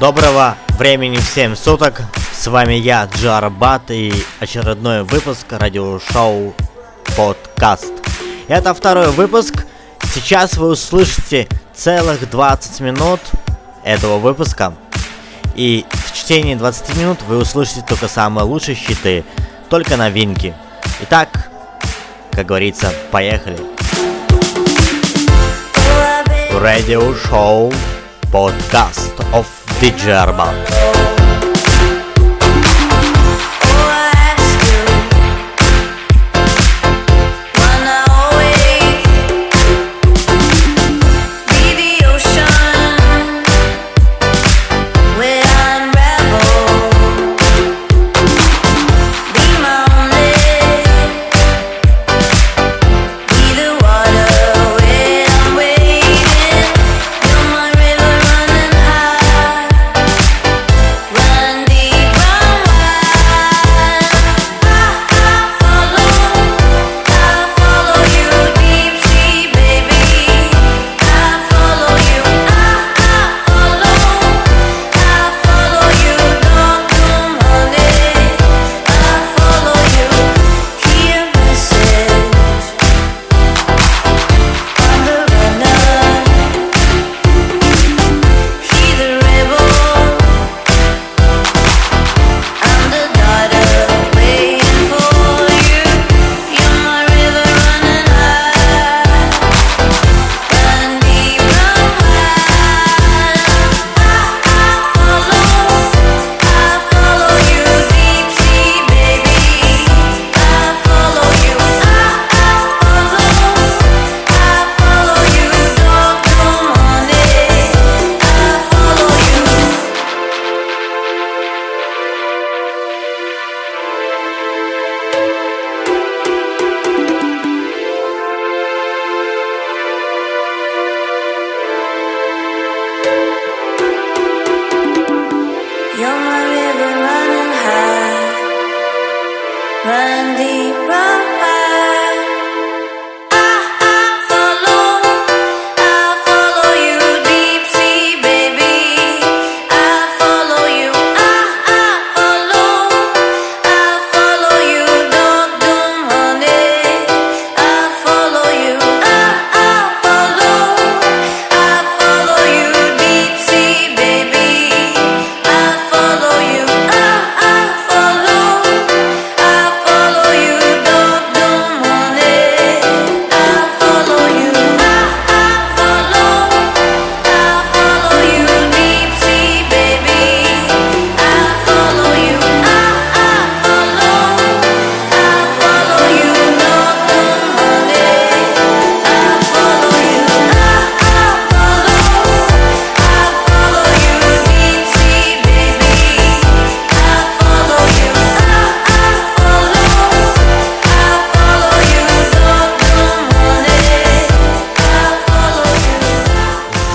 Доброго времени всем суток. С вами я, Джарбат, и очередной выпуск радиошоу подкаст. Это второй выпуск. Сейчас вы услышите целых 20 минут этого выпуска. И в течение 20 минут вы услышите только самые лучшие щиты, только новинки. Итак, как говорится, поехали. Show Podcast of di Gerba.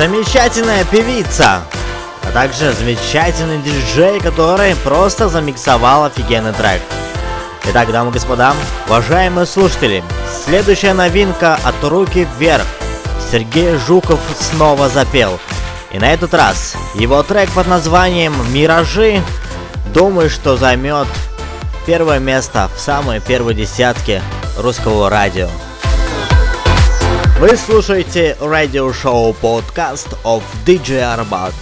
Замечательная певица, а также замечательный диджей, который просто замиксовал офигенный трек. Итак, дамы и господа, уважаемые слушатели, следующая новинка от руки вверх. Сергей Жуков снова запел. И на этот раз его трек под названием «Миражи» думаю, что займет первое место в самой первой десятке русского радио. Вы слушаете радиошоу подкаст of DJ Arbat.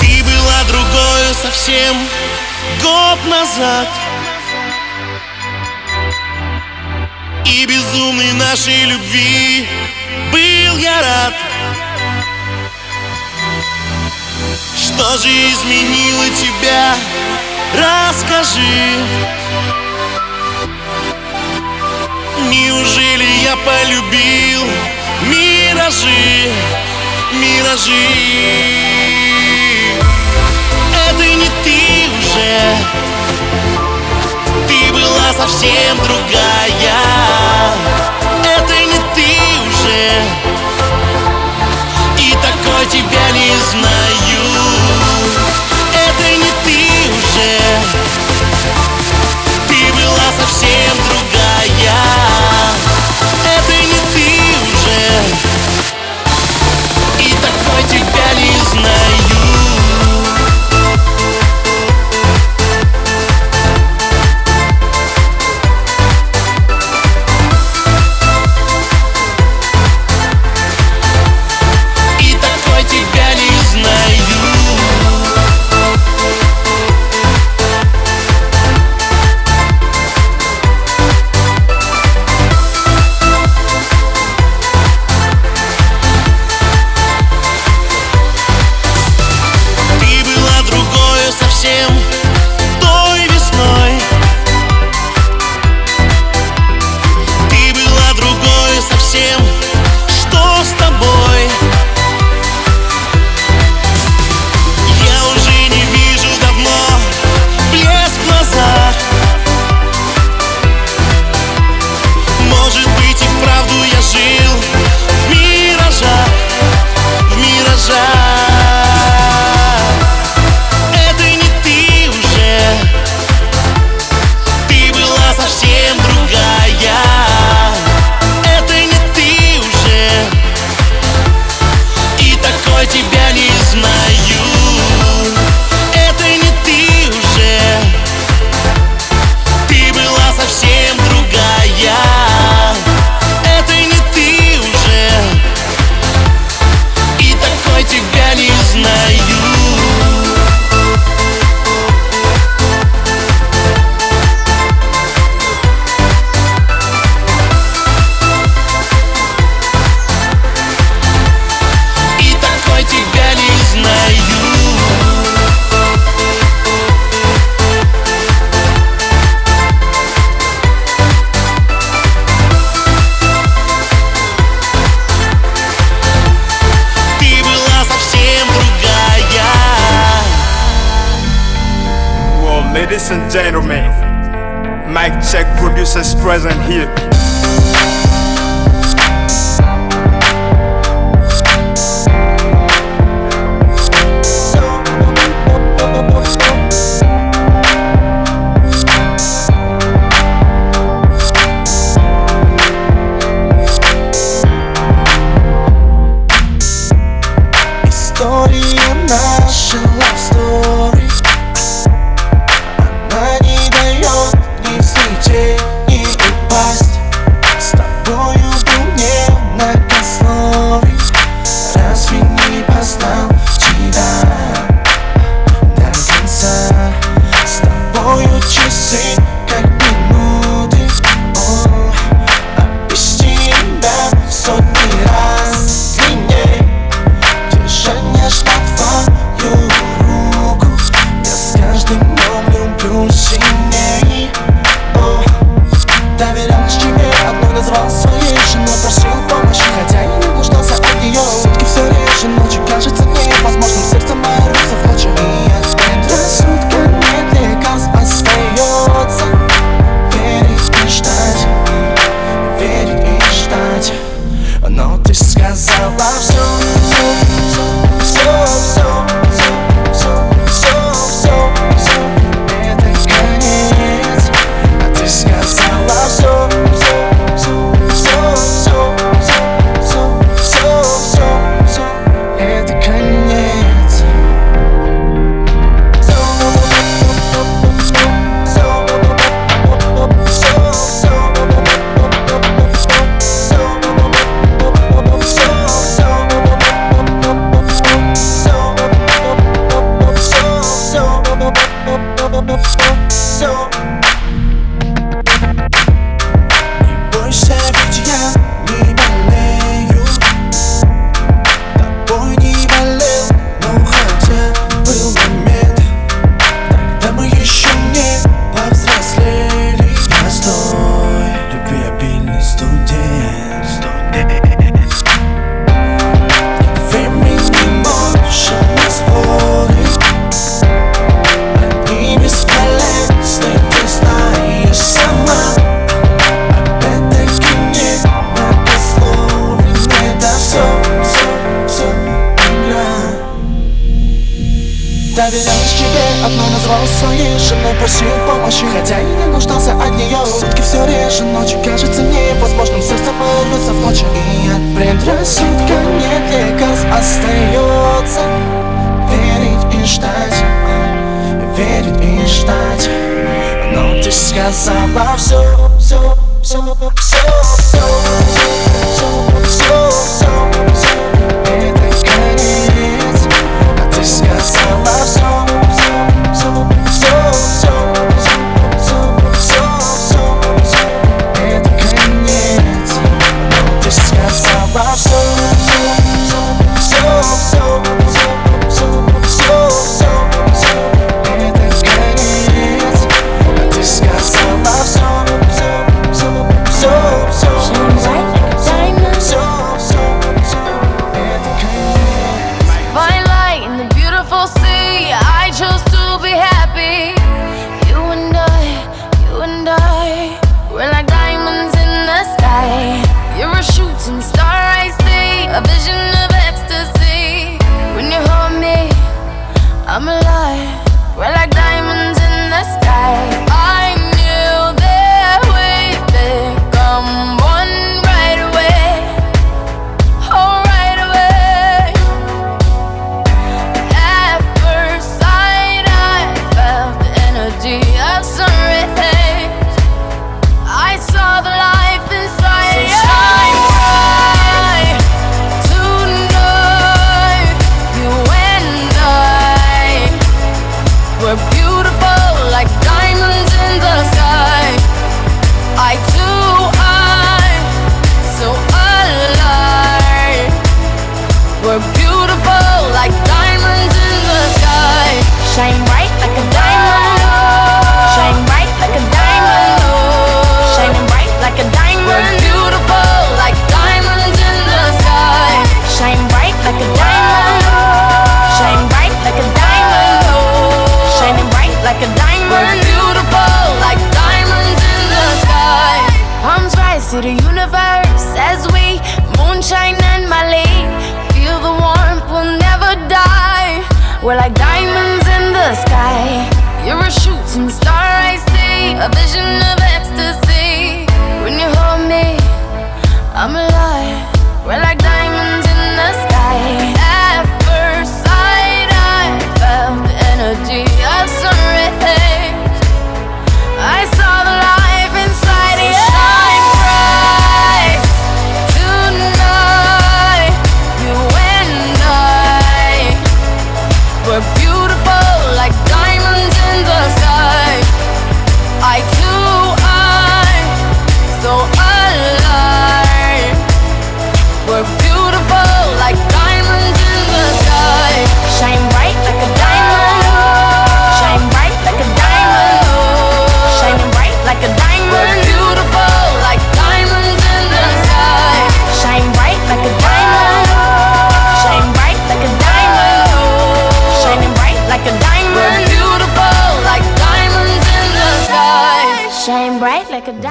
Ты была другой совсем год назад И безумной нашей любви был я рад Что же изменило тебя, расскажи Неужели я полюбил миражи, миражи? Это не ты уже Ты была совсем другая gentlemen, Mike Check producers present here. Позвал своей жены, просил помощи Хотя и не нуждался от нее. Сутки все реже, ночи кажется невозможным Все становится в ночи. И от предрассудка нет лекарств Остается. Верить и ждать Верить и ждать. Но ты сказала все, все, все, все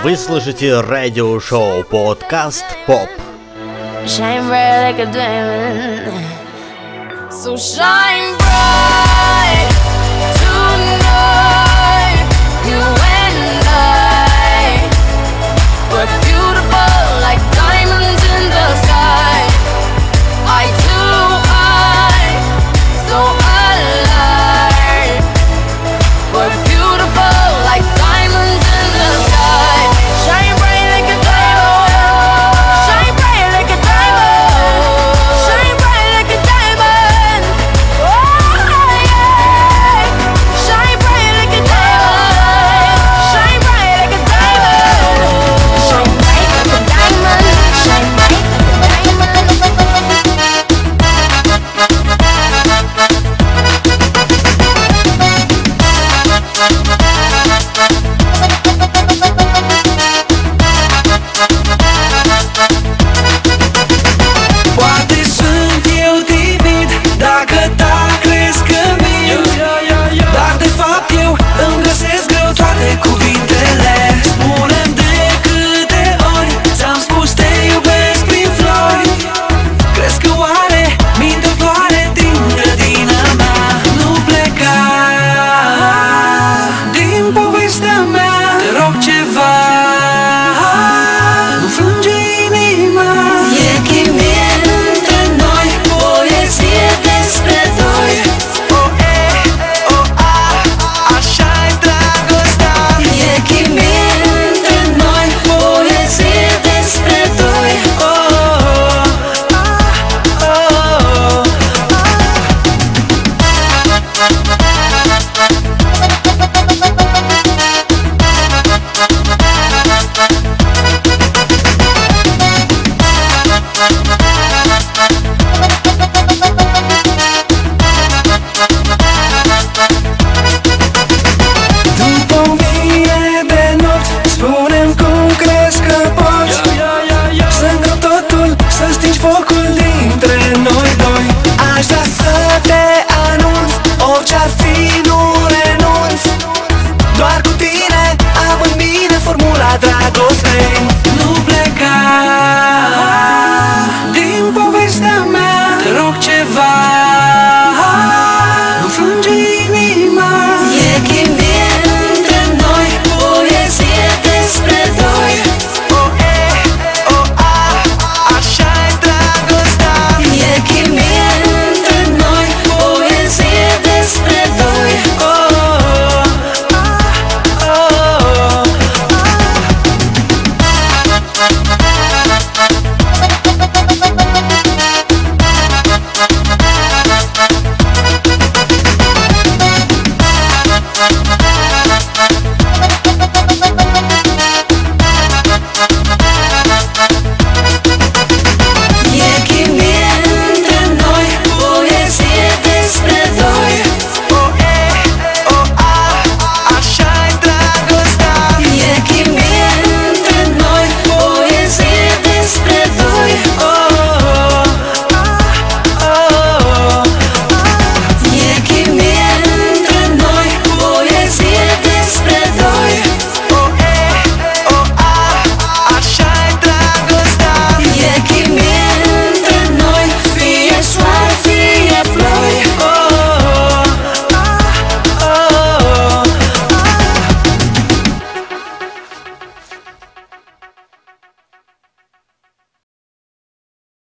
Вы слышите радио-шоу подкаст «Поп». Shine bright like a diamond. So shine